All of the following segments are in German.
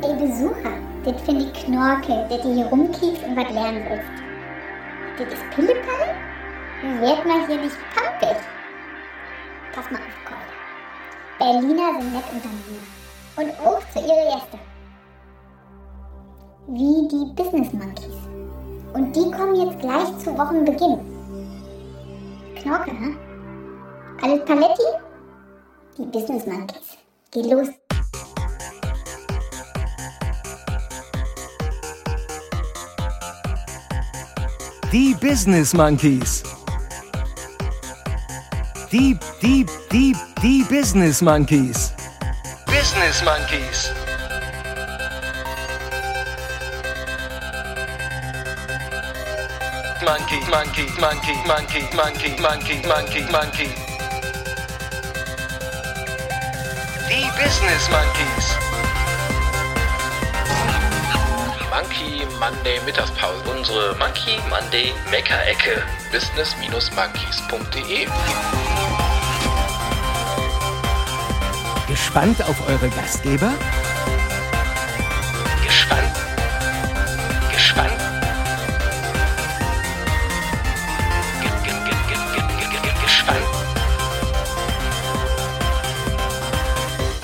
Ey Besucher, das finde ich Knorke, der du hier rumkiekst und was lernen willst. Das ist Pillepalle? Werd mal hier nicht pampig. Pass mal auf, Keule. Berliner sind nett untereinander. Und auch zu ihre Gäste. Wie die Business Monkeys. Und die kommen jetzt gleich zu Wochenbeginn. Knorke, ne? Alles Paletti? Die Business Monkeys. Geht los. Die Business Monkeys. Die, die, die, die Business Monkeys. Business Monkeys. Monkey, monkey, monkey, monkey, monkey, monkey, monkey, monkey. Die Business Monkeys. Monkey Monday Mittagspause. Unsere Monkey Monday Mecker-Ecke. Business-monkeys.de Gespannt auf eure Gastgeber? Gespannt. Gespannt. Ge- ge- ge- ge- ge- ge- ge- Gespannt.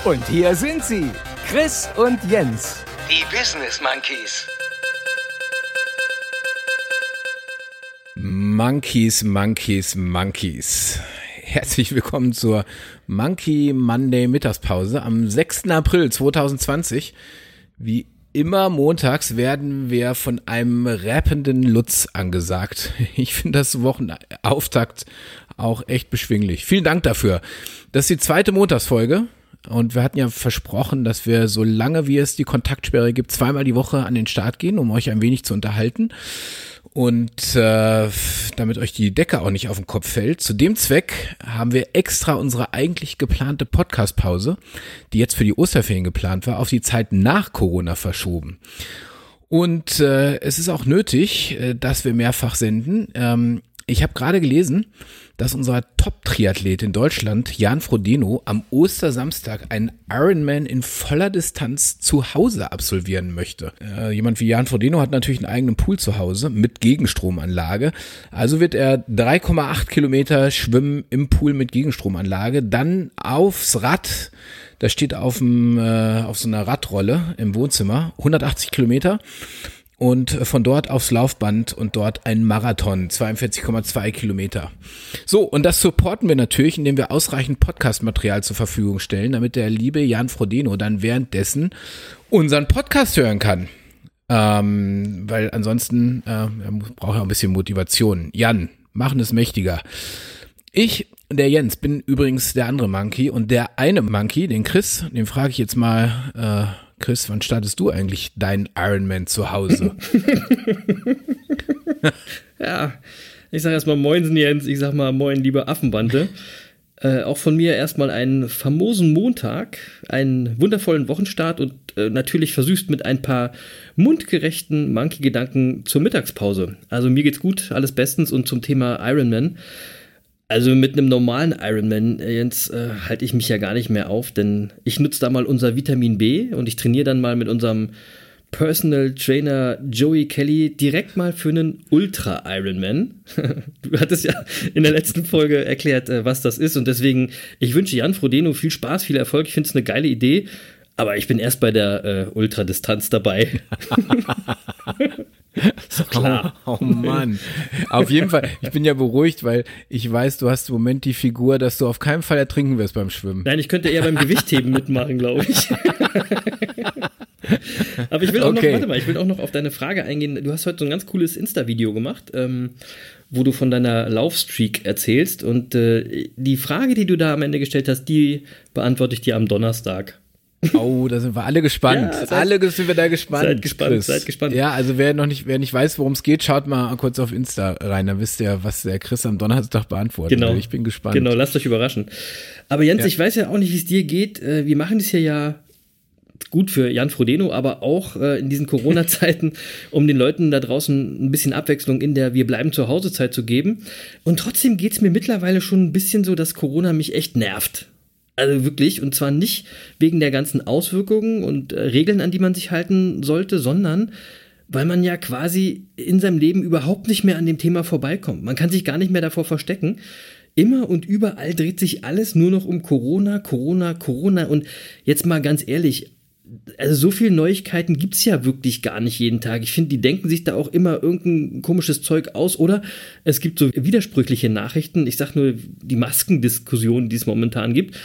Und hier sind sie, Chris und Jens. Business Monkeys. Monkeys, Monkeys, Monkeys. Herzlich willkommen zur Monkey Monday Mittagspause am 6. April 2020. Wie immer montags werden wir von einem rappenden Lutz angesagt. Ich finde das Wochenauftakt auch echt beschwinglich. Vielen Dank dafür. Das ist die zweite Montagsfolge. Und wir hatten ja versprochen, dass wir, solange wie es die Kontaktsperre gibt, zweimal die Woche an den Start gehen, um euch ein wenig zu unterhalten. Und äh, damit euch die Decke auch nicht auf den Kopf fällt, zu dem Zweck haben wir extra unsere eigentlich geplante Podcast-Pause, die jetzt für die Osterferien geplant war, auf die Zeit nach Corona verschoben. Und äh, es ist auch nötig, äh, dass wir mehrfach senden. Ähm, ich habe gerade gelesen, dass unser Top-Triathlet in Deutschland, Jan Frodeno, am Ostersamstag einen Ironman in voller Distanz zu Hause absolvieren möchte. Äh, jemand wie Jan Frodeno hat natürlich einen eigenen Pool zu Hause mit Gegenstromanlage. Also wird er 3,8 Kilometer schwimmen im Pool mit Gegenstromanlage, dann aufs Rad. Das steht auf, dem, äh, auf so einer Radrolle im Wohnzimmer, 180 Kilometer und von dort aufs Laufband und dort ein Marathon, 42,2 Kilometer. So, und das supporten wir natürlich, indem wir ausreichend Podcast-Material zur Verfügung stellen, damit der liebe Jan Frodeno dann währenddessen unseren Podcast hören kann. Ähm, weil ansonsten äh, er braucht auch ein bisschen Motivation. Jan, machen es mächtiger. Ich, der Jens, bin übrigens der andere Monkey und der eine Monkey, den Chris, den frage ich jetzt mal, äh, Chris, wann startest du eigentlich deinen Ironman zu Hause? Ja, ich sage erstmal Moinsen Jens, ich sag mal Moin, liebe Affenbande. Äh, auch von mir erstmal einen famosen Montag, einen wundervollen Wochenstart und äh, natürlich versüßt mit ein paar mundgerechten Monkey-Gedanken zur Mittagspause. Also mir geht's gut, alles bestens und zum Thema Ironman. Also mit einem normalen Ironman, äh, Jens, äh, halte ich mich ja gar nicht mehr auf, denn ich nutze da mal unser Vitamin B und ich trainiere dann mal mit unserem Personal Trainer Joey Kelly direkt mal für einen Ultra Ironman. Du hattest ja in der letzten Folge erklärt, äh, was das ist und deswegen, ich wünsche Jan Frodeno viel Spaß, viel Erfolg. Ich finde es eine geile Idee, aber ich bin erst bei der äh, Ultradistanz dabei. klar. Oh, oh Mann. Auf jeden Fall, ich bin ja beruhigt, weil ich weiß, du hast im Moment die Figur, dass du auf keinen Fall ertrinken wirst beim Schwimmen. Nein, ich könnte eher beim Gewichtheben mitmachen, glaube ich. Aber ich will auch Okay. noch, warte mal, ich will auch noch auf deine Frage eingehen. Du hast heute so ein ganz cooles Insta-Video gemacht, ähm, wo du von deiner Laufstreak erzählst. Und äh, die Frage, die du da am Ende gestellt hast, die beantworte ich dir am Donnerstag. Oh, da sind wir alle gespannt. Ja, seid- alle sind wir da gespannt. seid gespannt, Chris. seid gespannt. Ja, also wer noch nicht, wer nicht weiß, worum es geht, schaut mal kurz auf Insta rein. Da wisst ihr, was der Chris am Donnerstag beantwortet. Genau. Ich bin gespannt. Genau, lasst euch überraschen. Aber Jens, Ja. ich weiß ja auch nicht, wie es dir geht. Äh, Wir machen das hier ja gut für Jan Frodeno, aber auch äh, in diesen Corona-Zeiten, um den Leuten da draußen ein bisschen Abwechslung in der Wir bleiben zu Hause Zeit zu geben. Und trotzdem geht es mir mittlerweile schon ein bisschen so, dass Corona mich echt nervt. Also wirklich, und zwar nicht wegen der ganzen Auswirkungen und äh, Regeln, an die man sich halten sollte, sondern weil man ja quasi in seinem Leben überhaupt nicht mehr an dem Thema vorbeikommt. Man kann sich gar nicht mehr davor verstecken. Immer und überall dreht sich alles nur noch um Corona, Corona, Corona. Und jetzt mal ganz ehrlich, also so viele Neuigkeiten gibt es ja wirklich gar nicht jeden Tag. Ich finde, die denken sich da auch immer irgendein komisches Zeug aus. Oder es gibt so widersprüchliche Nachrichten. Ich sage nur die Maskendiskussion, die es momentan gibt.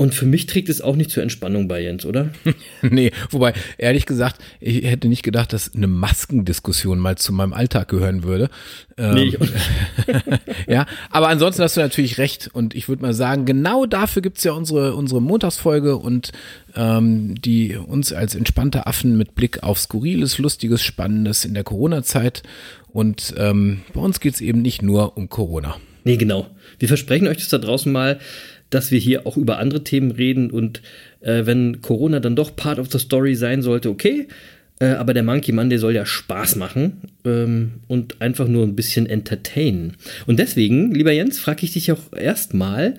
Und für mich trägt es auch nicht zur Entspannung bei Jens, oder? nee, wobei, ehrlich gesagt, ich hätte nicht gedacht, dass eine Maskendiskussion mal zu meinem Alltag gehören würde. Ähm, nee, ich ja, aber ansonsten hast du natürlich recht. Und ich würde mal sagen, genau dafür gibt's ja unsere, unsere Montagsfolge und ähm, die uns als entspannte Affen mit Blick auf Skurriles, Lustiges, Spannendes in der Corona-Zeit. Und ähm, bei uns geht's eben nicht nur um Corona. Nee, genau. Wir versprechen euch das da draußen mal dass wir hier auch über andere Themen reden und äh, wenn Corona dann doch Part of the Story sein sollte, okay. Äh, aber der Monkey Monday soll ja Spaß machen ähm, und einfach nur ein bisschen entertainen. Und deswegen, lieber Jens, frage ich dich auch erstmal,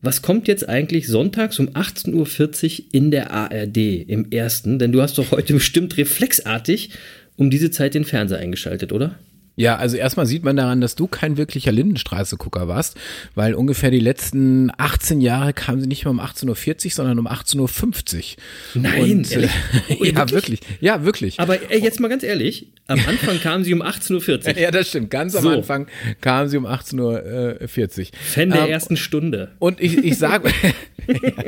was kommt jetzt eigentlich sonntags um 18.40 Uhr in der ARD im ersten? Denn du hast doch heute bestimmt reflexartig um diese Zeit den Fernseher eingeschaltet, oder? Ja, also erstmal sieht man daran, dass du kein wirklicher Lindenstraße-Gucker warst, weil ungefähr die letzten 18 Jahre kamen sie nicht mehr um 18.40 Uhr, sondern um 18.50 Uhr. Nein, Und, äh, ja, wirklich? Ja, wirklich. Aber äh, jetzt mal ganz ehrlich, am Anfang kamen sie um 18.40 Uhr. ja, das stimmt. Ganz am so. Anfang kamen sie um 18.40 Uhr. Fan der ähm, ersten Stunde. Und ich, ich sag,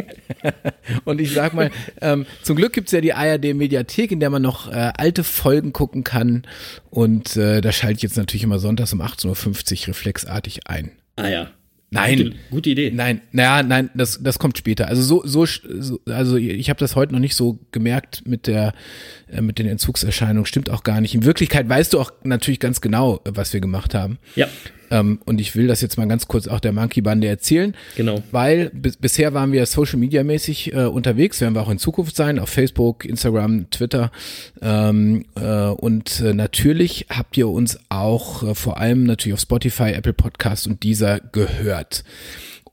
und ich sag mal, ähm, zum Glück gibt's ja die ARD-Mediathek, in der man noch äh, alte Folgen gucken kann. Und äh, da schalte ich jetzt natürlich immer sonntags um 18.50 Uhr reflexartig ein. Ah ja. Nein. Gute, gute, Idee. Nein, naja, nein, das, das kommt später. Also so, so, so also ich habe das heute noch nicht so gemerkt mit der, äh, mit den Entzugserscheinungen. Stimmt auch gar nicht. In Wirklichkeit weißt du auch natürlich ganz genau, was wir gemacht haben. Ja. Ähm, und ich will das jetzt mal ganz kurz auch der Monkey Bande erzählen. Genau. Weil bisher waren wir Social Media mäßig äh, unterwegs, werden wir auch in Zukunft sein, auf Facebook, Instagram, Twitter. Ähm, äh, und äh, natürlich habt ihr uns auch äh, vor allem natürlich auf Spotify, Apple Podcast und dieser gehört.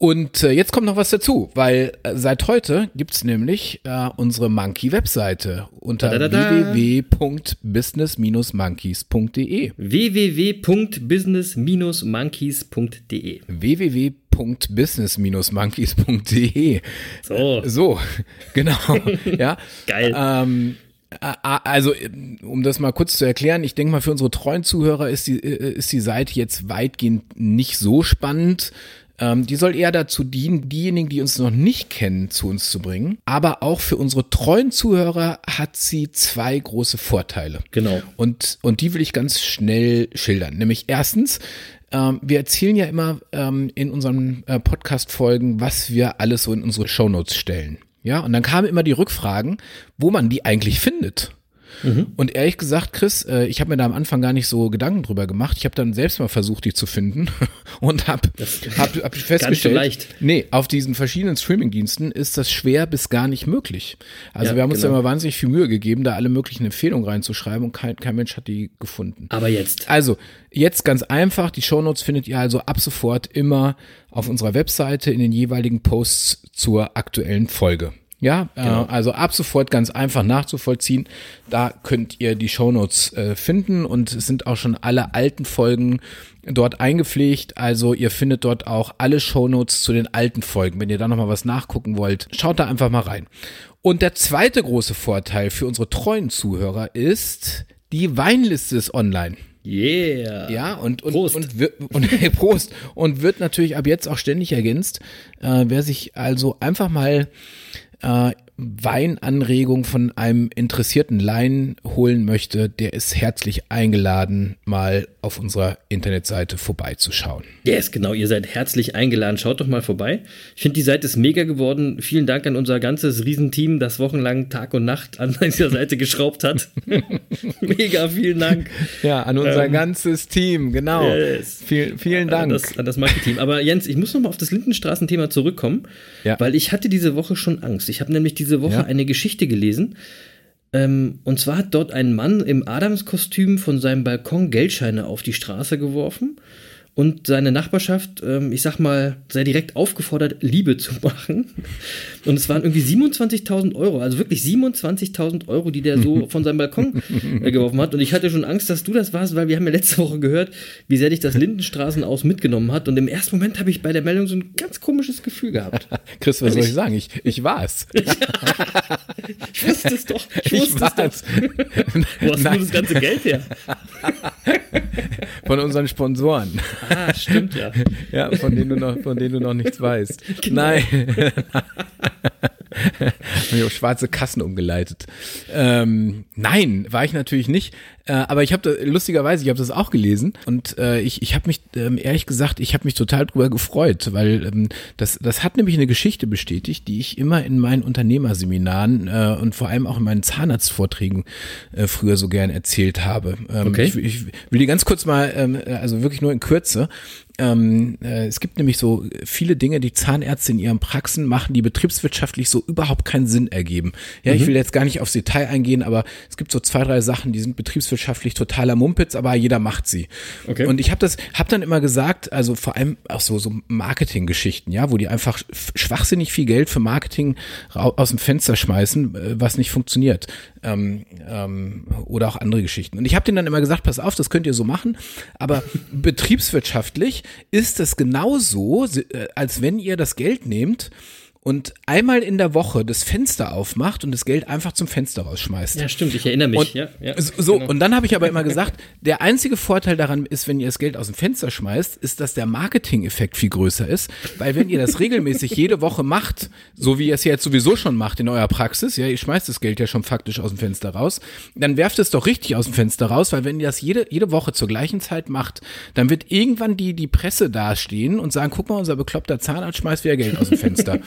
Und äh, jetzt kommt noch was dazu, weil äh, seit heute gibt's nämlich äh, unsere Monkey-Webseite unter www.business-monkeys.de. www.business-monkeys.de. www.business-monkeys.de. So. So, genau. ja. Geil. Ähm, also, um das mal kurz zu erklären, ich denke mal, für unsere treuen Zuhörer ist die, ist die Seite jetzt weitgehend nicht so spannend. Ähm, die soll eher dazu dienen, diejenigen, die uns noch nicht kennen, zu uns zu bringen. Aber auch für unsere treuen Zuhörer hat sie zwei große Vorteile. Genau. Und, und die will ich ganz schnell schildern. Nämlich erstens, ähm, wir erzählen ja immer ähm, in unseren äh, Podcast-Folgen, was wir alles so in unsere Shownotes stellen. Ja, und dann kamen immer die Rückfragen, wo man die eigentlich findet. Mhm. Und ehrlich gesagt, Chris, äh, ich habe mir da am Anfang gar nicht so Gedanken drüber gemacht. Ich habe dann selbst mal versucht, die zu finden und habe hab, hab festgestellt, leicht. nee, auf diesen verschiedenen Streamingdiensten ist das schwer bis gar nicht möglich. Also ja, wir haben uns genau. da immer wahnsinnig viel Mühe gegeben, da alle möglichen Empfehlungen reinzuschreiben und kein, kein Mensch hat die gefunden. Aber jetzt. Also, jetzt ganz einfach, die Shownotes findet ihr also ab sofort immer auf unserer Webseite in den jeweiligen Posts zur aktuellen Folge. Ja, äh, genau. äh, also ab sofort ganz einfach nachzuvollziehen. Da könnt ihr die Shownotes äh, finden und es sind auch schon alle alten Folgen dort eingepflegt. Also ihr findet dort auch alle Shownotes zu den alten Folgen. Wenn ihr da nochmal was nachgucken wollt, schaut da einfach mal rein. Und der zweite große Vorteil für unsere treuen Zuhörer ist, die Weinliste ist online. Yeah. Ja, und, und, Prost. und, und, und Prost. Und wird natürlich ab jetzt auch ständig ergänzt. Äh, wer sich also einfach mal äh, Weinanregung von einem interessierten Laien holen möchte, der ist herzlich eingeladen, mal auf unserer Internetseite vorbeizuschauen. Yes, genau, ihr seid herzlich eingeladen. Schaut doch mal vorbei. Ich finde, die Seite ist mega geworden. Vielen Dank an unser ganzes Riesenteam, das wochenlang Tag und Nacht an dieser Seite geschraubt hat. mega, vielen Dank. Ja, an unser ähm, ganzes Team, genau. Yes. Viel, vielen Dank. An das, an das Marketing. Aber Jens, ich muss noch mal auf das Lindenstraßenthema zurückkommen, ja. weil ich hatte diese Woche schon Angst. Ich habe nämlich diese Woche ja. eine Geschichte gelesen, ähm, und zwar hat dort ein Mann im Adamskostüm von seinem Balkon Geldscheine auf die Straße geworfen und seine Nachbarschaft, ähm, ich sag mal, sei direkt aufgefordert, Liebe zu machen. Und es waren irgendwie 27.000 Euro, also wirklich 27.000 Euro, die der so von seinem Balkon äh, geworfen hat. Und ich hatte schon Angst, dass du das warst, weil wir haben ja letzte Woche gehört, wie sehr dich das Lindenstraßen aus mitgenommen hat. Und im ersten Moment habe ich bei der Meldung so ein ganz komisches Gefühl gehabt. Chris, was soll ich sagen? Ich, ich war es. ich wusste es doch. Ich wusste ich es doch. Wo hast du das ganze Geld her? Von unseren Sponsoren. Ah, stimmt ja. Ja, von denen du noch, von denen du noch nichts weißt. Genau. Nein. Habe ich auf schwarze Kassen umgeleitet. Ähm, nein, war ich natürlich nicht. Äh, aber ich habe lustigerweise, ich habe das auch gelesen und äh, ich, ich habe mich ähm, ehrlich gesagt, ich habe mich total drüber gefreut, weil ähm, das, das hat nämlich eine Geschichte bestätigt, die ich immer in meinen Unternehmerseminaren äh, und vor allem auch in meinen Zahnarztvorträgen äh, früher so gern erzählt habe. Ähm, okay. Ich, ich will die ganz kurz mal, ähm, also wirklich nur in Kürze. Ähm, äh, es gibt nämlich so viele Dinge, die Zahnärzte in ihren Praxen machen, die betriebswirtschaftlich so überhaupt keinen Sinn ergeben. Ja, mhm. ich will jetzt gar nicht aufs Detail eingehen, aber es gibt so zwei, drei Sachen, die sind betriebswirtschaftlich totaler Mumpitz, aber jeder macht sie. Okay. Und ich habe das, habe dann immer gesagt, also vor allem auch so so Marketinggeschichten, ja, wo die einfach schwachsinnig viel Geld für Marketing aus dem Fenster schmeißen, äh, was nicht funktioniert ähm, ähm, oder auch andere Geschichten. Und ich habe denen dann immer gesagt, pass auf, das könnt ihr so machen, aber betriebswirtschaftlich ist es genauso, äh, als wenn ihr das Geld nehmt und einmal in der Woche das Fenster aufmacht und das Geld einfach zum Fenster rausschmeißt. Ja, stimmt, ich erinnere mich. Und, ja, ja, so, genau. und dann habe ich aber immer gesagt, der einzige Vorteil daran ist, wenn ihr das Geld aus dem Fenster schmeißt, ist, dass der Marketing-Effekt viel größer ist, weil wenn ihr das regelmäßig jede Woche macht, so wie ihr es jetzt sowieso schon macht in eurer Praxis, ja, ihr schmeißt das Geld ja schon faktisch aus dem Fenster raus, dann werft es doch richtig aus dem Fenster raus, weil wenn ihr das jede, jede Woche zur gleichen Zeit macht, dann wird irgendwann die, die Presse dastehen und sagen, guck mal, unser bekloppter Zahnarzt schmeißt wieder Geld aus dem Fenster.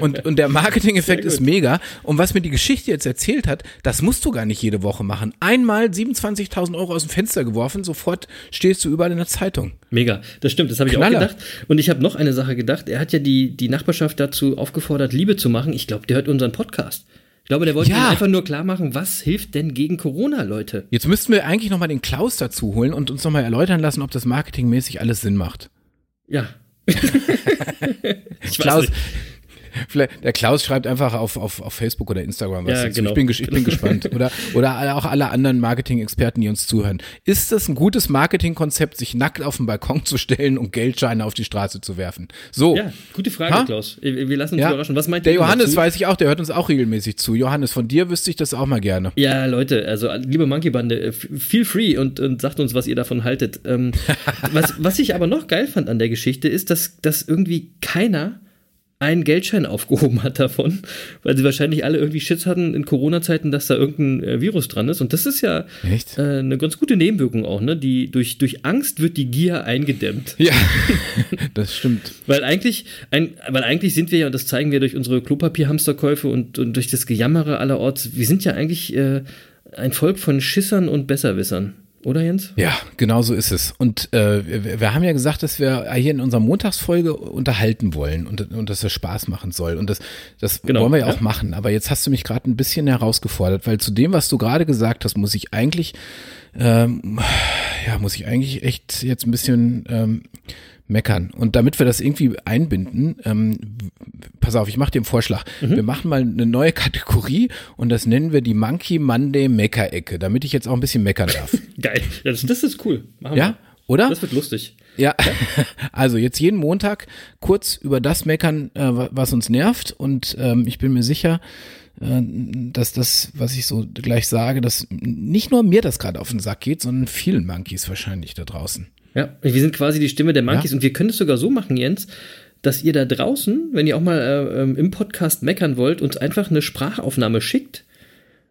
Und, und der Marketing-Effekt ist mega. Und was mir die Geschichte jetzt erzählt hat, das musst du gar nicht jede Woche machen. Einmal 27.000 Euro aus dem Fenster geworfen, sofort stehst du überall in der Zeitung. Mega, das stimmt, das habe ich Knaller. auch gedacht. Und ich habe noch eine Sache gedacht. Er hat ja die, die Nachbarschaft dazu aufgefordert, Liebe zu machen. Ich glaube, der hört unseren Podcast. Ich glaube, der wollte ja. einfach nur klar machen, was hilft denn gegen Corona, Leute? Jetzt müssten wir eigentlich nochmal den Klaus dazu holen und uns nochmal erläutern lassen, ob das marketingmäßig alles Sinn macht. Ja. Klaus, Vielleicht, der Klaus schreibt einfach auf, auf, auf Facebook oder Instagram was ja, dazu. Genau. Ich bin, ich bin gespannt. Oder, oder auch alle anderen Marketing-Experten, die uns zuhören. Ist das ein gutes Marketingkonzept, sich nackt auf den Balkon zu stellen und Geldscheine auf die Straße zu werfen? So. Ja, gute Frage, ha? Klaus. Wir lassen uns ja. überraschen. Was meint Der Johannes dazu? weiß ich auch, der hört uns auch regelmäßig zu. Johannes, von dir wüsste ich das auch mal gerne. Ja, Leute, also liebe Monkey-Bande, äh, feel free und, und sagt uns, was ihr davon haltet. Ähm, was, was ich aber noch geil fand an der Geschichte ist, dass, dass irgendwie keiner einen Geldschein aufgehoben hat davon, weil sie wahrscheinlich alle irgendwie Schiss hatten in Corona-Zeiten, dass da irgendein äh, Virus dran ist. Und das ist ja äh, eine ganz gute Nebenwirkung auch, ne? Die durch, durch Angst wird die Gier eingedämmt. Ja, das stimmt. weil eigentlich, ein, weil eigentlich sind wir ja, und das zeigen wir durch unsere Klopapierhamsterkäufe und, und durch das Gejammere allerorts, wir sind ja eigentlich äh, ein Volk von Schissern und Besserwissern. Oder Jens? Ja, genau so ist es. Und äh, wir, wir, haben ja gesagt, dass wir hier in unserer Montagsfolge unterhalten wollen und, und dass es Spaß machen soll. Und das, das genau, wollen wir ja, ja auch machen. Aber jetzt hast du mich gerade ein bisschen herausgefordert, weil zu dem, was du gerade gesagt hast, muss ich eigentlich, ähm, ja, muss ich eigentlich echt jetzt ein bisschen ähm, meckern. Und damit wir das irgendwie einbinden, ähm, pass auf, ich mache dir einen Vorschlag. Mhm. Wir machen mal eine neue Kategorie und das nennen wir die Monkey Monday Mecker-Ecke, damit ich jetzt auch ein bisschen meckern darf. Geil, das, das ist cool. Machen ja, wir. oder? Das wird lustig. Ja, also jetzt jeden Montag kurz über das meckern, äh, was uns nervt und ähm, ich bin mir sicher, äh, dass das, was ich so gleich sage, dass nicht nur mir das gerade auf den Sack geht, sondern vielen Monkeys wahrscheinlich da draußen. Ja, wir sind quasi die Stimme der Monkeys ja. und wir können es sogar so machen, Jens, dass ihr da draußen, wenn ihr auch mal äh, ähm, im Podcast meckern wollt, uns einfach eine Sprachaufnahme schickt.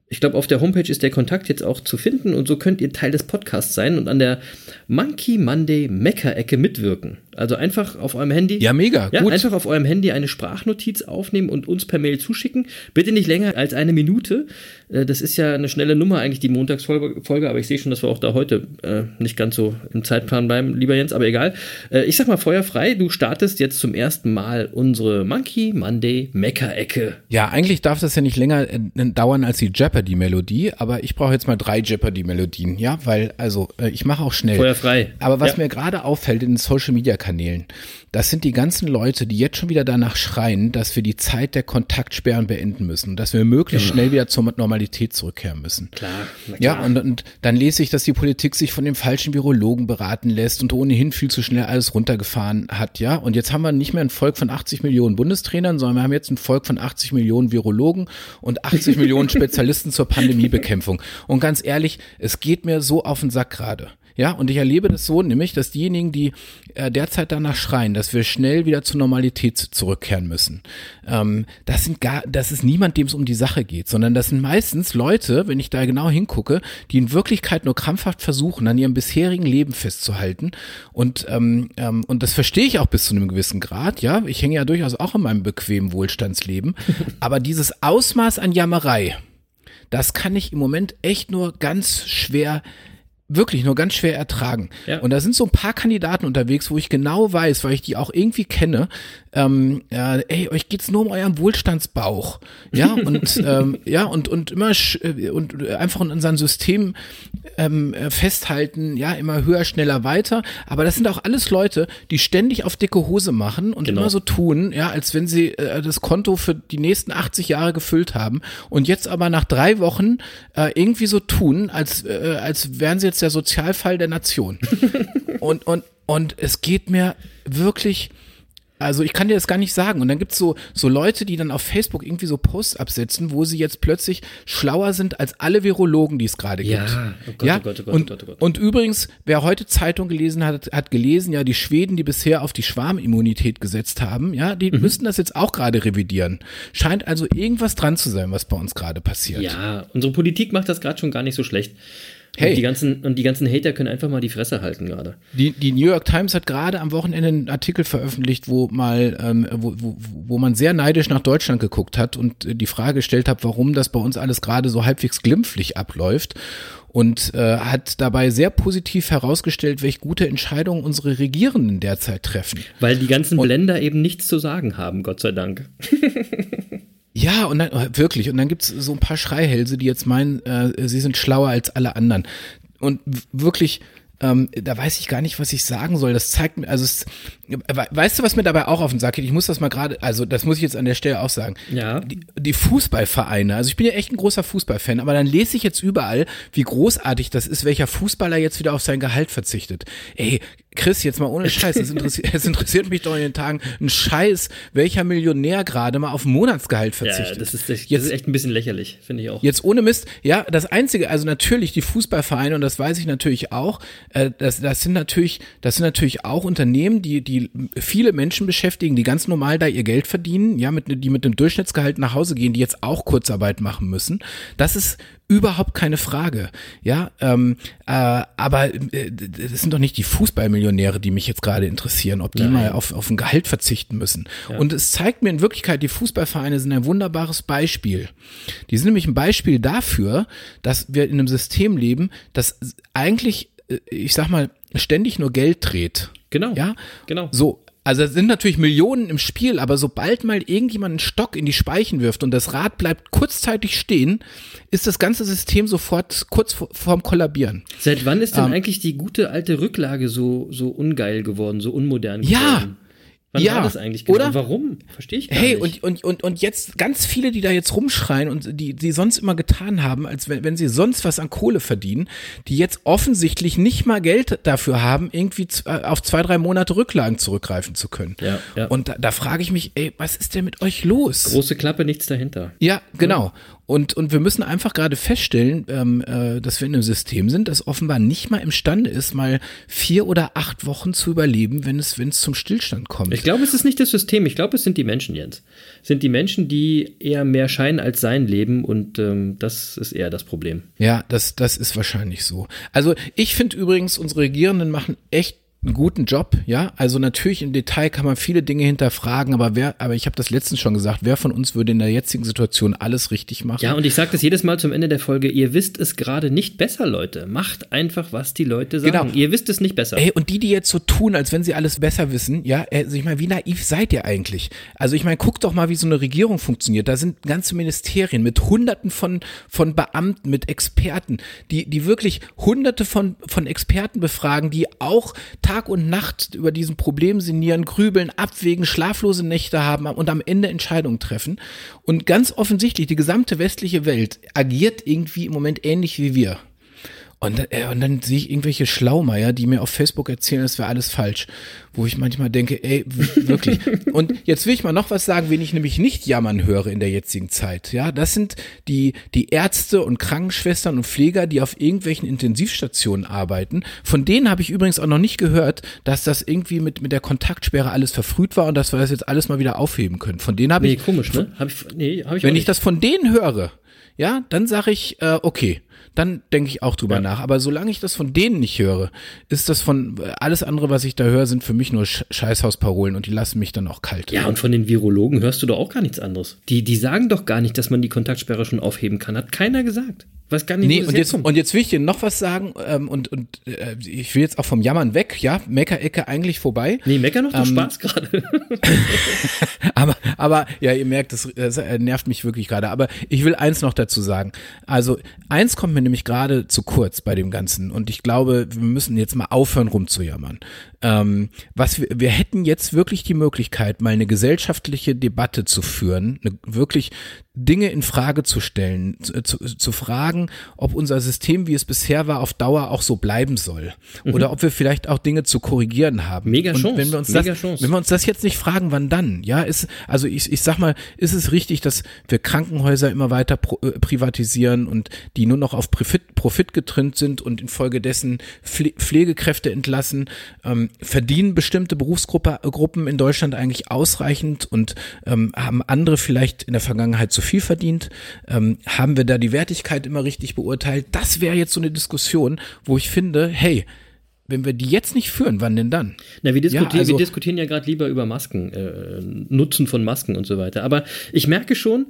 Ich glaube, auf der Homepage ist der Kontakt jetzt auch zu finden und so könnt ihr Teil des Podcasts sein und an der Monkey Monday Mecker-Ecke mitwirken. Also einfach auf eurem Handy. Ja, mega. Ja, gut. einfach auf eurem Handy eine Sprachnotiz aufnehmen und uns per Mail zuschicken. Bitte nicht länger als eine Minute. Äh, das ist ja eine schnelle Nummer eigentlich, die Montagsfolge, aber ich sehe schon, dass wir auch da heute äh, nicht ganz so im Zeitplan bleiben, lieber Jens, aber egal. Äh, ich sag mal feuerfrei, du startest jetzt zum ersten Mal unsere Monkey Monday Mecker-Ecke. Ja, eigentlich darf das ja nicht länger äh, dauern als die Jeopardy-Melodie, aber ich brauche jetzt mal drei Jeopardy-Melodien, ja, weil, also, äh, ich mache auch schnell. Feuerfrei. Aber was Ja. mir gerade auffällt in den Social-Media-Kanälen, das sind die ganzen Leute, die jetzt schon wieder danach schreien, dass wir die Zeit der Kontaktsperren beenden müssen dass wir möglichst schnell wieder zur Normalität zurückkehren müssen. Klar, na Ja, klar. und, und dann lese ich, dass die Politik sich von dem falschen Virologen beraten lässt und ohnehin viel zu schnell alles runtergefahren hat, ja. Und jetzt haben wir nicht mehr ein Volk von 80 Millionen Bundestrainern, sondern wir haben jetzt ein Volk von 80 Millionen Virologen und 80 Millionen Spezialisten zur Pandemiebekämpfung. Und ganz ehrlich, es geht mir so auf den Sack gerade. Ja, und ich erlebe das so, nämlich, dass diejenigen, die äh, derzeit danach schreien, dass wir schnell wieder zur Normalität zurückkehren müssen, ähm, das sind gar, das ist niemand, dem es um die Sache geht, sondern das sind meistens Leute, wenn ich da genau hingucke, die in Wirklichkeit nur krampfhaft versuchen, an ihrem bisherigen Leben festzuhalten. Und, ähm, ähm, und das verstehe ich auch bis zu einem gewissen Grad, ja. Ich hänge ja durchaus auch in meinem bequemen Wohlstandsleben. Aber dieses Ausmaß an Jammerei, das kann ich im Moment echt nur ganz schwer wirklich nur ganz schwer ertragen. Ja. Und da sind so ein paar Kandidaten unterwegs, wo ich genau weiß, weil ich die auch irgendwie kenne, ähm, ja, ey, euch geht's nur um euren Wohlstandsbauch. Ja, und ähm, ja, und, und immer äh, und einfach in unserem System ähm, äh, festhalten, ja, immer höher, schneller, weiter. Aber das sind auch alles Leute, die ständig auf dicke Hose machen und Genau. immer so tun, ja, als wenn sie äh, das Konto für die nächsten 80 Jahre gefüllt haben und jetzt aber nach drei Wochen äh, irgendwie so tun, als, äh, als wären sie jetzt der Sozialfall der Nation. und, und, und es geht mir wirklich, also ich kann dir das gar nicht sagen. Und dann gibt's so, so Leute, die dann auf Facebook irgendwie so Posts absetzen, wo sie jetzt plötzlich schlauer sind als alle Virologen, die es gerade Ja, gibt. oh Gott, ja, oh Gott, oh Gott, und, oh Gott, oh Gott. und übrigens, wer heute Zeitung gelesen hat, hat gelesen, ja, die Schweden, die bisher auf die Schwarmimmunität gesetzt haben, ja, die Mhm. müssten das jetzt auch gerade revidieren. Scheint also irgendwas dran zu sein, was bei uns gerade passiert. Ja, unsere Politik macht das gerade schon gar nicht so schlecht. Hey. Und die ganzen, und die ganzen Hater können einfach mal die Fresse halten gerade. Die, die New York Times hat gerade am Wochenende einen Artikel veröffentlicht, wo mal, ähm, wo, wo, wo man sehr neidisch nach Deutschland geguckt hat und äh, die Frage gestellt hat, warum das bei uns alles gerade so halbwegs glimpflich abläuft. Und äh, hat dabei sehr positiv herausgestellt, welche gute Entscheidungen unsere Regierenden derzeit treffen. Weil die ganzen Blender eben nichts zu sagen haben, Gott sei Dank. Ja, und dann äh, wirklich, und dann gibt's so ein paar Schreihälse, die jetzt meinen, äh, sie sind schlauer als alle anderen. Und wirklich, ähm, da weiß ich gar nicht, was ich sagen soll. Das zeigt mir, also es, weißt du, was mir dabei auch auf den Sack geht? Ich muss das mal gerade, also das muss ich jetzt an der Stelle auch sagen. Ja. Die, die Fußballvereine, also ich bin ja echt ein großer Fußballfan, aber dann lese ich jetzt überall, wie großartig das ist, welcher Fußballer jetzt wieder auf sein Gehalt verzichtet. Ey, Chris, jetzt mal ohne Scheiß, es interessiert, es interessiert mich doch in den Tagen ein Scheiß, welcher Millionär gerade mal auf ein Monatsgehalt Ja, verzichtet. das ist, das Jetzt- ist echt ein bisschen lächerlich, finde ich auch. Jetzt ohne Mist, ja, das Einzige, also natürlich die Fußballvereine, und das weiß ich natürlich auch, äh, das, das sind natürlich, das sind natürlich auch Unternehmen, die, die viele Menschen beschäftigen, die ganz normal da ihr Geld verdienen, ja, mit, die mit einem Durchschnittsgehalt nach Hause gehen, die jetzt auch Kurzarbeit machen müssen. Das ist überhaupt keine Frage, ja, ähm, äh, aber äh, das sind doch nicht die Fußballmillionäre, die mich jetzt gerade interessieren, ob die Nein. mal auf, auf ein Gehalt verzichten müssen. Und es zeigt mir in Wirklichkeit, die Fußballvereine sind ein wunderbares Beispiel. Die sind nämlich ein Beispiel dafür, dass wir in einem System leben, das eigentlich, äh, ich sag mal, ständig nur Geld dreht. Genau. Ja, Genau. So, also es sind natürlich Millionen im Spiel, aber sobald mal irgendjemand einen Stock in die Speichen wirft und das Rad bleibt kurzzeitig stehen, ist das ganze System sofort kurz vor, vorm Kollabieren. Seit wann ist denn Ähm, eigentlich die gute alte Rücklage so, so ungeil geworden, so unmodern Ja. Wann Ja. war das eigentlich genau? Oder? Warum? Verstehe ich gar Hey, nicht. und, und, und, und jetzt ganz viele, die da jetzt rumschreien und die, die sonst immer getan haben, als wenn, wenn sie sonst was an Kohle verdienen, die jetzt offensichtlich nicht mal Geld dafür haben, irgendwie äh, auf zwei, drei Monate Rücklagen zurückgreifen zu können. Ja, ja. Und da, da frage ich mich, ey, was ist denn mit euch los? Große Klappe, nichts dahinter. Ja, genau. Und, und wir müssen einfach gerade feststellen, ähm, äh, dass wir in einem System sind, das offenbar nicht mal imstande ist, mal vier oder acht Wochen zu überleben, wenn es, wenn es zum Stillstand kommt. Ich glaube, es ist nicht das System, ich glaube, es sind die Menschen, Jens. Es sind die Menschen, die eher mehr Schein als Sein leben und ähm, das ist eher das Problem. Ja, das, das ist wahrscheinlich so. Also ich finde übrigens, unsere Regierenden machen echt einen guten Job, ja. Also natürlich im Detail kann man viele Dinge hinterfragen, aber wer, aber ich habe das letztens schon gesagt, wer von uns würde in der jetzigen Situation alles richtig machen? Ja, und ich sage das jedes Mal zum Ende der Folge, ihr wisst es gerade nicht besser, Leute. Macht einfach, was die Leute sagen. Genau. Ihr wisst es nicht besser. Ey, und die, die jetzt so tun, als wenn sie alles besser wissen, ja, also ich meine, wie naiv seid ihr eigentlich? Also ich meine, guckt doch mal, wie so eine Regierung funktioniert. Da sind ganze Ministerien mit hunderten von, von Beamten, mit Experten, die, die wirklich hunderte von, von Experten befragen, die auch Tag und Nacht über diesen Problem sinnieren, grübeln, abwägen, schlaflose Nächte haben und am Ende Entscheidungen treffen. Und ganz offensichtlich, die gesamte westliche Welt agiert irgendwie im Moment ähnlich wie wir. Und, äh, und dann sehe ich irgendwelche Schlaumeier, die mir auf Facebook erzählen, das wäre alles falsch. Wo ich manchmal denke, ey, wirklich. und jetzt will ich mal noch was sagen, wen ich nämlich nicht jammern höre in der jetzigen Zeit. Ja, das sind die, die Ärzte und Krankenschwestern und Pfleger, die auf irgendwelchen Intensivstationen arbeiten. Von denen habe ich übrigens auch noch nicht gehört, dass das irgendwie mit, mit der Kontaktsperre alles verfrüht war und dass wir das jetzt alles mal wieder aufheben können. Von denen habe nee, ich. komisch, ne? Hab ich, nee, hab ich wenn ich das von denen höre, ja, dann sage ich, äh, okay dann denke ich auch drüber ja. nach. Aber solange ich das von denen nicht höre, ist das von alles andere, was ich da höre, sind für mich nur Scheißhausparolen und die lassen mich dann auch kalt. Ja, und von den Virologen hörst du doch auch gar nichts anderes. Die, die sagen doch gar nicht, dass man die Kontaktsperre schon aufheben kann. Hat keiner gesagt. Weiß gar nicht, nee, und jetzt, und jetzt will ich dir noch was sagen ähm, und, und äh, ich will jetzt auch vom Jammern weg, ja, Meckerecke eigentlich vorbei. Nee, Mecker noch ähm, Spaß gerade. aber, aber, ja, ihr merkt, das, das nervt mich wirklich gerade. Aber ich will eins noch dazu sagen. Also, eins kommt mir nämlich gerade zu kurz bei dem Ganzen und ich glaube, wir müssen jetzt mal aufhören rumzujammern. Ähm, was wir, wir hätten jetzt wirklich die Möglichkeit, mal eine gesellschaftliche Debatte zu führen, eine, wirklich Dinge in Frage zu stellen, zu, zu, zu, fragen, ob unser System, wie es bisher war, auf Dauer auch so bleiben soll. Mhm. Oder ob wir vielleicht auch Dinge zu korrigieren haben. Mega Chance. Und wenn wir uns Mega das, Chance. Wenn wir uns das jetzt nicht fragen, wann dann? Ja, ist, also ich, ich sag mal, ist es richtig, dass wir Krankenhäuser immer weiter pro, äh, privatisieren und die nur noch auf Profit, Profit getrimmt sind und infolgedessen Pflegekräfte entlassen? Ähm, verdienen bestimmte Berufsgruppen in Deutschland eigentlich ausreichend und ähm, haben andere vielleicht in der Vergangenheit zu viel verdient? Ähm, haben wir da die Wertigkeit immer richtig beurteilt? Das wäre jetzt so eine Diskussion, wo ich finde, hey, wenn wir die jetzt nicht führen, wann denn dann? Na, wir diskutieren ja, also, wir diskutieren ja gerade lieber über Masken, äh, Nutzen von Masken und so weiter. Aber ich merke schon,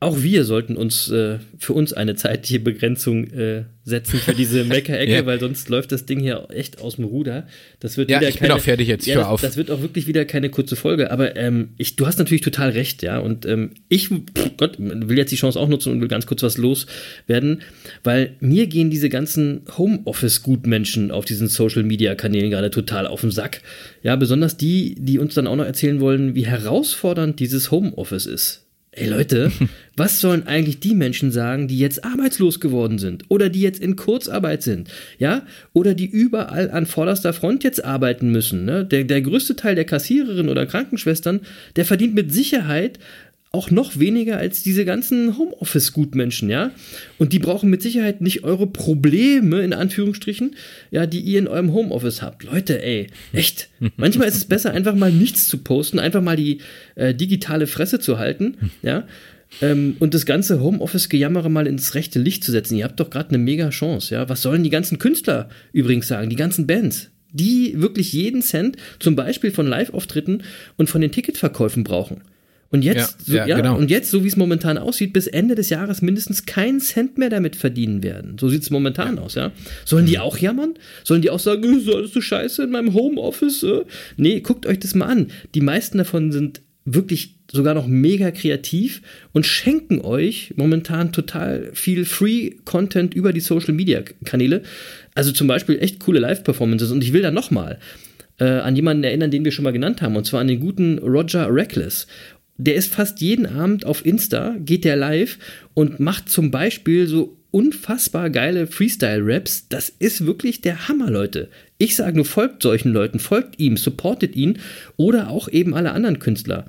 auch wir sollten uns äh, für uns eine zeitliche Begrenzung äh, setzen für diese Meckerecke, ja. weil sonst läuft das Ding hier echt aus dem Ruder. Das wird ja, wieder ich keine, bin auch fertig jetzt. Ja, das, auf. das wird auch wirklich wieder keine kurze Folge. Aber ähm, ich, du hast natürlich total recht, ja. Und ähm, ich, Gott, will jetzt die Chance auch nutzen und will ganz kurz was loswerden, weil mir gehen diese ganzen Homeoffice-Gutmenschen auf diesen Social-Media-Kanälen gerade total auf den Sack. Ja, besonders die, die uns dann auch noch erzählen wollen, wie herausfordernd dieses Homeoffice ist. Ey Leute, was sollen eigentlich die Menschen sagen, die jetzt arbeitslos geworden sind oder die jetzt in Kurzarbeit sind, ja, oder die überall an vorderster Front jetzt arbeiten müssen? Ne? Der, der größte Teil der Kassiererinnen oder Krankenschwestern, der verdient mit Sicherheit auch noch weniger als diese ganzen Homeoffice-Gutmenschen, ja. Und die brauchen mit Sicherheit nicht eure Probleme, in Anführungsstrichen, ja, die ihr in eurem Homeoffice habt. Leute, ey, echt. Manchmal ist es besser, einfach mal nichts zu posten, einfach mal die äh, digitale Fresse zu halten, ja. Ähm, und das ganze Homeoffice-Gejammere mal ins rechte Licht zu setzen. Ihr habt doch gerade eine mega Chance, ja. Was sollen die ganzen Künstler übrigens sagen, die ganzen Bands? Die wirklich jeden Cent, zum Beispiel von Live-Auftritten und von den Ticketverkäufen brauchen. Und jetzt, ja, so, ja, genau. und jetzt, so wie es momentan aussieht, bis Ende des Jahres mindestens keinen Cent mehr damit verdienen werden. So sieht es momentan ja. aus, ja. Sollen die mhm. auch jammern? Sollen die auch sagen, ist alles so scheiße in meinem Homeoffice? Äh? Nee, guckt euch das mal an. Die meisten davon sind wirklich sogar noch mega kreativ und schenken euch momentan total viel Free Content über die Social Media Kanäle. Also zum Beispiel echt coole Live-Performances. Und ich will da nochmal äh, an jemanden erinnern, den wir schon mal genannt haben, und zwar an den guten Roger Reckless der ist fast jeden Abend auf Insta, geht der live und macht zum Beispiel so unfassbar geile Freestyle-Raps. Das ist wirklich der Hammer, Leute. Ich sage nur, folgt solchen Leuten, folgt ihm, supportet ihn oder auch eben alle anderen Künstler.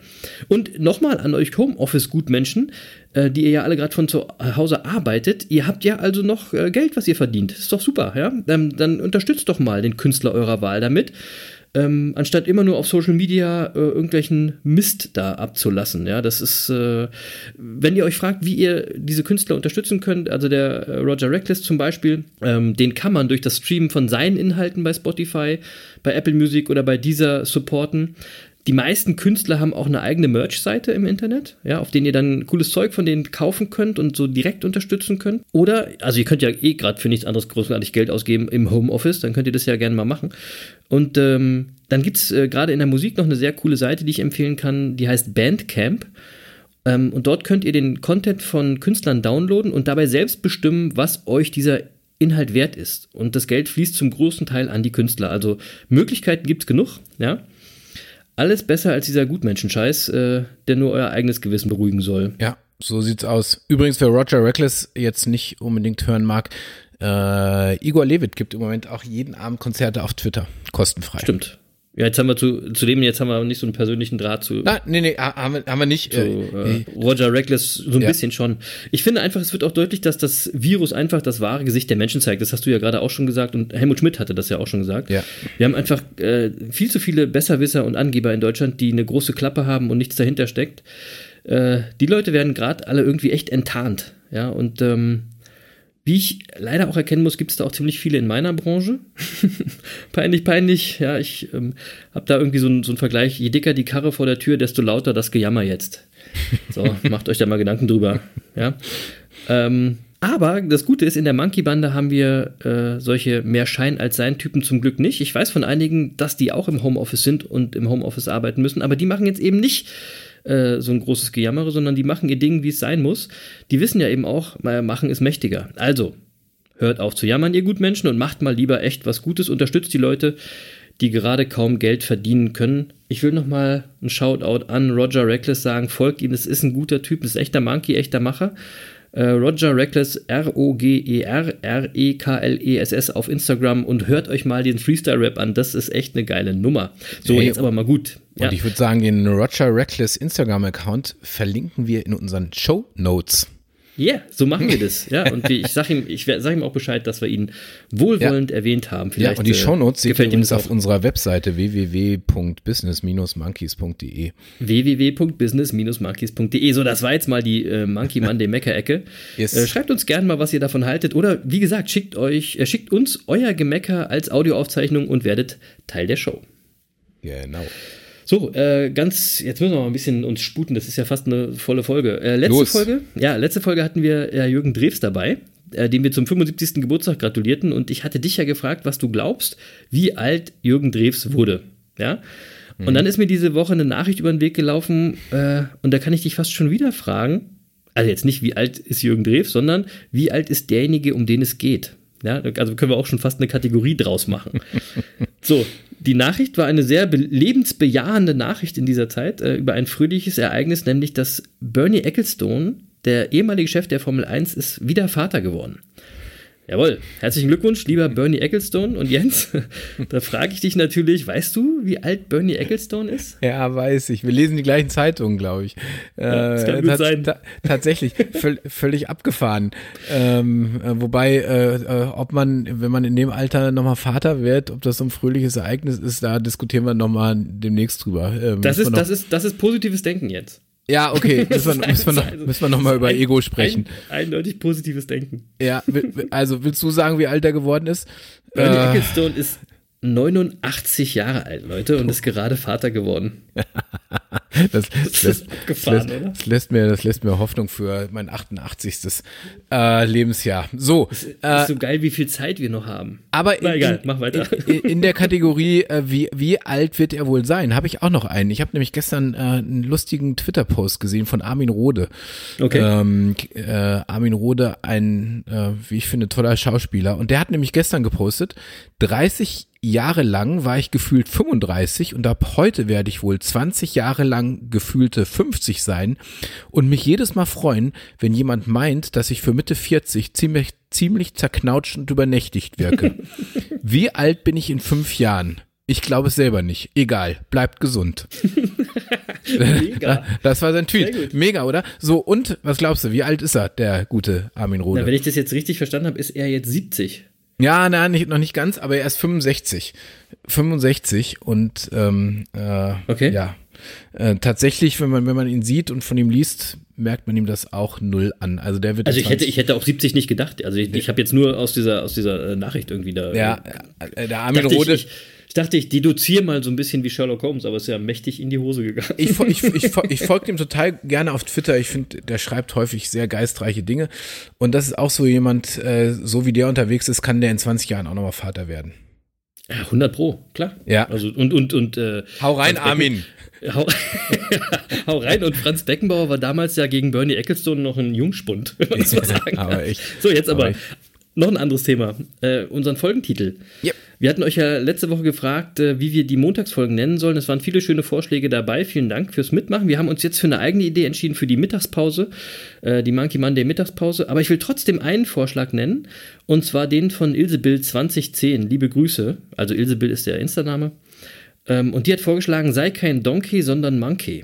Und nochmal an euch Homeoffice-Gutmenschen, äh, die ihr ja alle gerade von zu Hause arbeitet. Ihr habt ja also noch äh, Geld, was ihr verdient. Ist doch super, ja? Ähm, dann unterstützt doch mal den Künstler eurer Wahl damit ähm, anstatt immer nur auf Social Media äh, irgendwelchen Mist da abzulassen. Ja, das ist, äh, wenn ihr euch fragt, wie ihr diese Künstler unterstützen könnt, also der äh, Roger Reckless zum Beispiel, ähm, den kann man durch das Streamen von seinen Inhalten bei Spotify, bei Apple Music oder bei dieser supporten. Die meisten Künstler haben auch eine eigene Merch-Seite im Internet, ja, auf denen ihr dann cooles Zeug von denen kaufen könnt und so direkt unterstützen könnt. Oder, also ihr könnt ja eh gerade für nichts anderes großartig Geld ausgeben im Homeoffice, dann könnt ihr das ja gerne mal machen. Und ähm, dann gibt es äh, gerade in der Musik noch eine sehr coole Seite, die ich empfehlen kann, die heißt Bandcamp. Ähm, und dort könnt ihr den Content von Künstlern downloaden und dabei selbst bestimmen, was euch dieser Inhalt wert ist. Und das Geld fließt zum großen Teil an die Künstler. Also Möglichkeiten gibt es genug, ja. Alles besser als dieser Gutmenschenscheiß, äh, der nur euer eigenes Gewissen beruhigen soll. Ja, so sieht's aus. Übrigens, wer Roger Reckless jetzt nicht unbedingt hören mag, äh, Igor Levit gibt im Moment auch jeden Abend Konzerte auf Twitter, kostenfrei. Stimmt. Ja, jetzt haben wir zu, zu dem, jetzt haben wir nicht so einen persönlichen Draht zu. Ah, nee, nee, haben wir, haben wir nicht. Zu, äh, äh, Roger Reckless so ein ja. bisschen schon. Ich finde einfach, es wird auch deutlich, dass das Virus einfach das wahre Gesicht der Menschen zeigt. Das hast du ja gerade auch schon gesagt und Helmut Schmidt hatte das ja auch schon gesagt. Ja. Wir haben einfach äh, viel zu viele Besserwisser und Angeber in Deutschland, die eine große Klappe haben und nichts dahinter steckt. Äh, die Leute werden gerade alle irgendwie echt enttarnt. Ja, und ähm, wie ich leider auch erkennen muss, gibt es da auch ziemlich viele in meiner Branche. peinlich, peinlich. Ja, ich ähm, habe da irgendwie so einen so Vergleich. Je dicker die Karre vor der Tür, desto lauter das Gejammer jetzt. So, macht euch da mal Gedanken drüber. Ja. Ähm, aber das Gute ist, in der Monkey-Bande haben wir äh, solche mehr Schein als Sein Typen zum Glück nicht. Ich weiß von einigen, dass die auch im Homeoffice sind und im Homeoffice arbeiten müssen, aber die machen jetzt eben nicht äh, so ein großes Gejammere, sondern die machen ihr Ding, wie es sein muss. Die wissen ja eben auch, machen ist mächtiger. Also, hört auf zu jammern, ihr Gutmenschen, und macht mal lieber echt was Gutes, unterstützt die Leute, die gerade kaum Geld verdienen können. Ich will nochmal ein Shoutout an Roger Reckless sagen, folgt ihm, das ist ein guter Typ, das ist echter Monkey, echter Macher. Äh, Roger Reckless, R-O-G-E-R-R-E-K-L-E-S-S auf Instagram und hört euch mal den Freestyle-Rap an. Das ist echt eine geile Nummer. So, hey, jetzt aber mal gut. Und ja. ich würde sagen, den Roger Reckless Instagram-Account verlinken wir in unseren Show Notes. Ja, yeah, so machen wir das. Ja, und ich sage ihm, ich sag ihm auch Bescheid, dass wir ihn wohlwollend ja. erwähnt haben. Vielleicht, ja, und die äh, Shownotes seht ihr übrigens auf unserer Webseite www.business-monkeys.de. www.business-monkeys.de. So, das war jetzt mal die äh, Monkey Monday Mecker-Ecke. Yes. Äh, schreibt uns gerne mal, was ihr davon haltet. Oder wie gesagt, schickt euch, äh, schickt uns euer Gemecker als Audioaufzeichnung und werdet Teil der Show. Genau. So, äh, ganz, jetzt müssen wir mal ein bisschen uns sputen, das ist ja fast eine volle Folge. Äh, letzte Los. Folge, ja, letzte Folge hatten wir äh, Jürgen Drews dabei, äh, dem wir zum 75. Geburtstag gratulierten und ich hatte dich ja gefragt, was du glaubst, wie alt Jürgen Drews wurde. Ja. Und mhm. dann ist mir diese Woche eine Nachricht über den Weg gelaufen äh, und da kann ich dich fast schon wieder fragen, also jetzt nicht, wie alt ist Jürgen Drews, sondern wie alt ist derjenige, um den es geht? Ja, also können wir auch schon fast eine Kategorie draus machen. So, die Nachricht war eine sehr lebensbejahende Nachricht in dieser Zeit äh, über ein fröhliches Ereignis, nämlich dass Bernie Ecclestone, der ehemalige Chef der Formel 1, ist wieder Vater geworden. Jawohl, herzlichen Glückwunsch, lieber Bernie Ecclestone. Und Jens, da frage ich dich natürlich, weißt du, wie alt Bernie Ecclestone ist? Ja, weiß ich. Wir lesen die gleichen Zeitungen, glaube ich. Ja, das kann äh, gut sein. tatsächlich, völlig abgefahren. Ähm, äh, wobei, äh, äh, ob man, wenn man in dem Alter nochmal Vater wird, ob das so ein fröhliches Ereignis ist, da diskutieren wir nochmal demnächst drüber. Ähm, das, ist, das, ist, das ist positives Denken jetzt. Ja, okay, müssen wir, müssen wir, noch, müssen wir noch mal über Ego sprechen. Ein, eindeutig positives Denken. Ja, also willst du sagen, wie alt er geworden ist? Bernie äh, Ecclestone ist 89 Jahre alt, Leute, und ist gerade Vater geworden. das, das, lässt, das, lässt, das, lässt, mir, das lässt mir Hoffnung für mein 88. Äh, Lebensjahr. So. Ist, äh, ist so geil, wie viel Zeit wir noch haben. Aber in, egal, mach weiter. In, in der Kategorie, äh, wie, wie alt wird er wohl sein, habe ich auch noch einen. Ich habe nämlich gestern äh, einen lustigen Twitter-Post gesehen von Armin Rode. Okay. Ähm, äh, Armin Rode, ein, äh, wie ich finde, toller Schauspieler. Und der hat nämlich gestern gepostet, 30 Jahre lang war ich gefühlt 35 und ab heute werde ich wohl 20 Jahre lang gefühlte 50 sein und mich jedes Mal freuen, wenn jemand meint, dass ich für Mitte 40 ziemlich, ziemlich zerknautscht und übernächtigt wirke. Wie alt bin ich in fünf Jahren? Ich glaube es selber nicht. Egal, bleibt gesund. Mega. Das war sein Tweet. Mega, oder? So, und was glaubst du, wie alt ist er, der gute Armin Rohde? Na, wenn ich das jetzt richtig verstanden habe, ist er jetzt 70. Ja, na, nicht, noch nicht ganz, aber er ist 65. 65 und ähm, äh, okay. ja. Äh, tatsächlich, wenn man, wenn man ihn sieht und von ihm liest, merkt man ihm das auch null an. Also der wird. Also ich hätte, ich hätte auch 70 nicht gedacht. Also ich, ich habe jetzt nur aus dieser, aus dieser äh, Nachricht irgendwie da. Ja, äh, der Armin Rohde. Ich, ich dachte, ich deduziere mal so ein bisschen wie Sherlock Holmes, aber es ist ja mächtig in die Hose gegangen. Ich, ich, ich, ich folge ihm total gerne auf Twitter. Ich finde, der schreibt häufig sehr geistreiche Dinge. Und das ist auch so jemand, äh, so wie der unterwegs ist, kann der in 20 Jahren auch nochmal Vater werden. Ja, 100 Pro, klar. Ja. Also, und, und, und, äh, Hau rein, Armin. Hau, hau, rein und Franz Beckenbauer war damals ja gegen Bernie Ecclestone noch ein Jungspund, wenn man so sagen aber echt. So, jetzt aber, aber noch ein anderes Thema. Äh, unseren Folgentitel. Yep. Wir hatten euch ja letzte Woche gefragt, äh, wie wir die Montagsfolgen nennen sollen. Es waren viele schöne Vorschläge dabei. Vielen Dank fürs Mitmachen. Wir haben uns jetzt für eine eigene Idee entschieden für die Mittagspause, äh, die Monkey Monday Mittagspause. Aber ich will trotzdem einen Vorschlag nennen, und zwar den von Ilsebill 2010. Liebe Grüße. Also Ilsebill ist der Insta-Name. Ähm, und die hat vorgeschlagen, sei kein Donkey, sondern Monkey.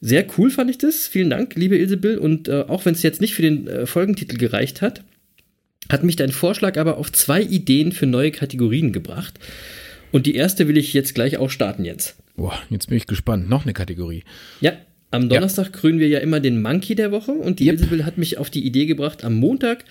Sehr cool fand ich das. Vielen Dank, liebe Ilsebill. Und äh, auch wenn es jetzt nicht für den äh, Folgentitel gereicht hat, hat mich dein Vorschlag aber auf zwei Ideen für neue Kategorien gebracht. Und die erste will ich jetzt gleich auch starten jetzt. Boah, jetzt bin ich gespannt. Noch eine Kategorie. Ja, am Donnerstag ja. krönen wir ja immer den Monkey der Woche und die yep. Isabel hat mich auf die Idee gebracht, am Montag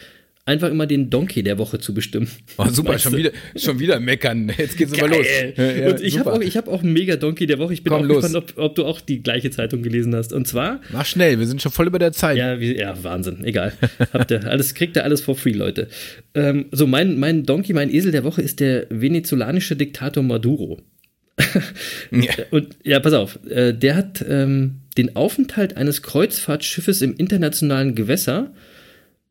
einfach immer den Donkey der Woche zu bestimmen. Oh, super, schon wieder, schon wieder meckern. Jetzt geht's immer los. Ja, und ich habe auch, hab auch einen mega Donkey der Woche. Ich bin Komm, auch los. gespannt, ob, ob, du auch die gleiche Zeitung gelesen hast. Und zwar. Mach schnell, wir sind schon voll über der Zeit. Ja, wie, ja Wahnsinn. Egal. Habt ihr alles, kriegt ihr alles for free, Leute. Ähm, so, mein, mein Donkey, mein Esel der Woche ist der venezolanische Diktator Maduro. ja. Und ja, pass auf, äh, der hat ähm, den Aufenthalt eines Kreuzfahrtschiffes im internationalen Gewässer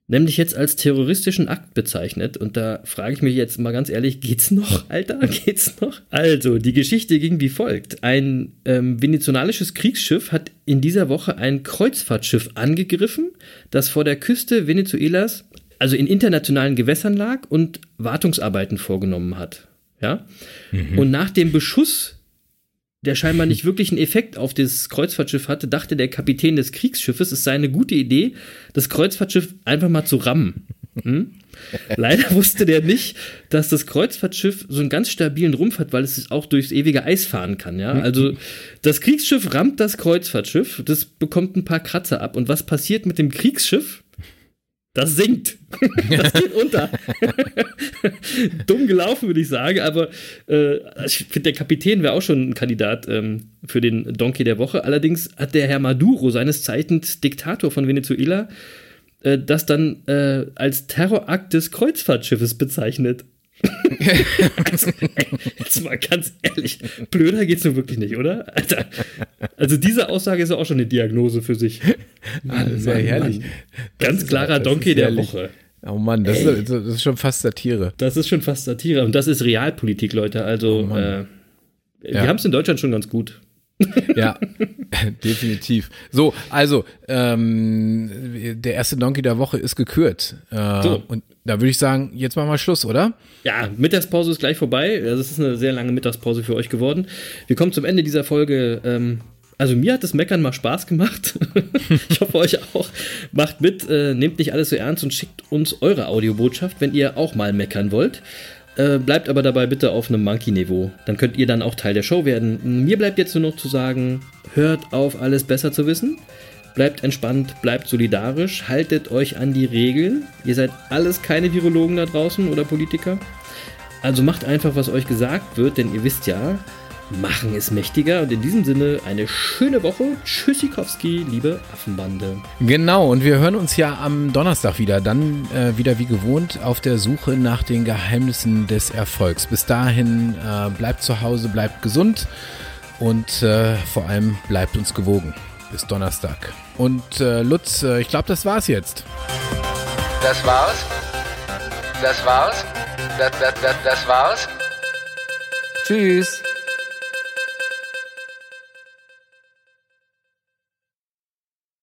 nämlich jetzt als terroristischen Akt bezeichnet. Und da frage ich mich jetzt mal ganz ehrlich, geht's noch, Alter? Geht's noch? Also, die Geschichte ging wie folgt. Ein ähm, venezolanisches Kriegsschiff hat in dieser Woche ein Kreuzfahrtschiff angegriffen, das vor der Küste Venezuelas, also in internationalen Gewässern lag und Wartungsarbeiten vorgenommen hat. Ja? Mhm. Und nach dem Beschuss der scheinbar nicht wirklich einen Effekt auf das Kreuzfahrtschiff hatte, dachte der Kapitän des Kriegsschiffes, es sei eine gute Idee, das Kreuzfahrtschiff einfach mal zu rammen. Hm? Leider wusste der nicht, dass das Kreuzfahrtschiff so einen ganz stabilen Rumpf hat, weil es auch durchs ewige Eis fahren kann. Ja? Also das Kriegsschiff rammt das Kreuzfahrtschiff, das bekommt ein paar Kratzer ab. Und was passiert mit dem Kriegsschiff? Das sinkt. Das geht unter. Dumm gelaufen, würde ich sagen, aber äh, ich finde, der Kapitän wäre auch schon ein Kandidat ähm, für den Donkey der Woche. Allerdings hat der Herr Maduro, seines Zeichens Diktator von Venezuela, äh, das dann äh, als Terrorakt des Kreuzfahrtschiffes bezeichnet. Jetzt mal ganz ehrlich, blöder geht's nun wirklich nicht, oder? Alter. Also diese Aussage ist ja auch schon eine Diagnose für sich. Mann, ah, sehr herrlich. Ganz ist, klarer Donkey der Woche. Oh Mann, das ist, das ist, schon fast Satire. Das ist schon fast Satire. Und das ist Realpolitik, Leute. Also, oh äh, wir ja. haben es in Deutschland schon ganz gut. ja, definitiv. So, also, ähm, der erste Donkey der Woche ist gekürt. Äh, so. Und da würde ich sagen, jetzt machen wir Schluss, oder? Ja, Mittagspause ist gleich vorbei. Das ist eine sehr lange Mittagspause für euch geworden. Wir kommen zum Ende dieser Folge. Ähm, also mir hat das Meckern mal Spaß gemacht. ich hoffe euch auch. Macht mit, äh, nehmt nicht alles so ernst und schickt uns eure Audiobotschaft, wenn ihr auch mal meckern wollt. Äh, bleibt aber dabei bitte auf einem Monkey-Niveau. Dann könnt ihr dann auch Teil der Show werden. Mir bleibt jetzt nur noch zu sagen, hört auf, alles besser zu wissen. Bleibt entspannt, bleibt solidarisch, haltet euch an die Regeln. Ihr seid alles keine Virologen da draußen oder Politiker. Also macht einfach, was euch gesagt wird, denn ihr wisst ja, Machen ist mächtiger. Und in diesem Sinne eine schöne Woche. Tschüssikowski, liebe Affenbande. Genau, und wir hören uns ja am Donnerstag wieder. Dann äh, wieder wie gewohnt auf der Suche nach den Geheimnissen des Erfolgs. Bis dahin äh, bleibt zu Hause, bleibt gesund und äh, vor allem bleibt uns gewogen. Bis Donnerstag. Und äh, Lutz, äh, ich glaube, das war's jetzt. Das war's? Das war's? Das, das, das, das war's? Tschüss.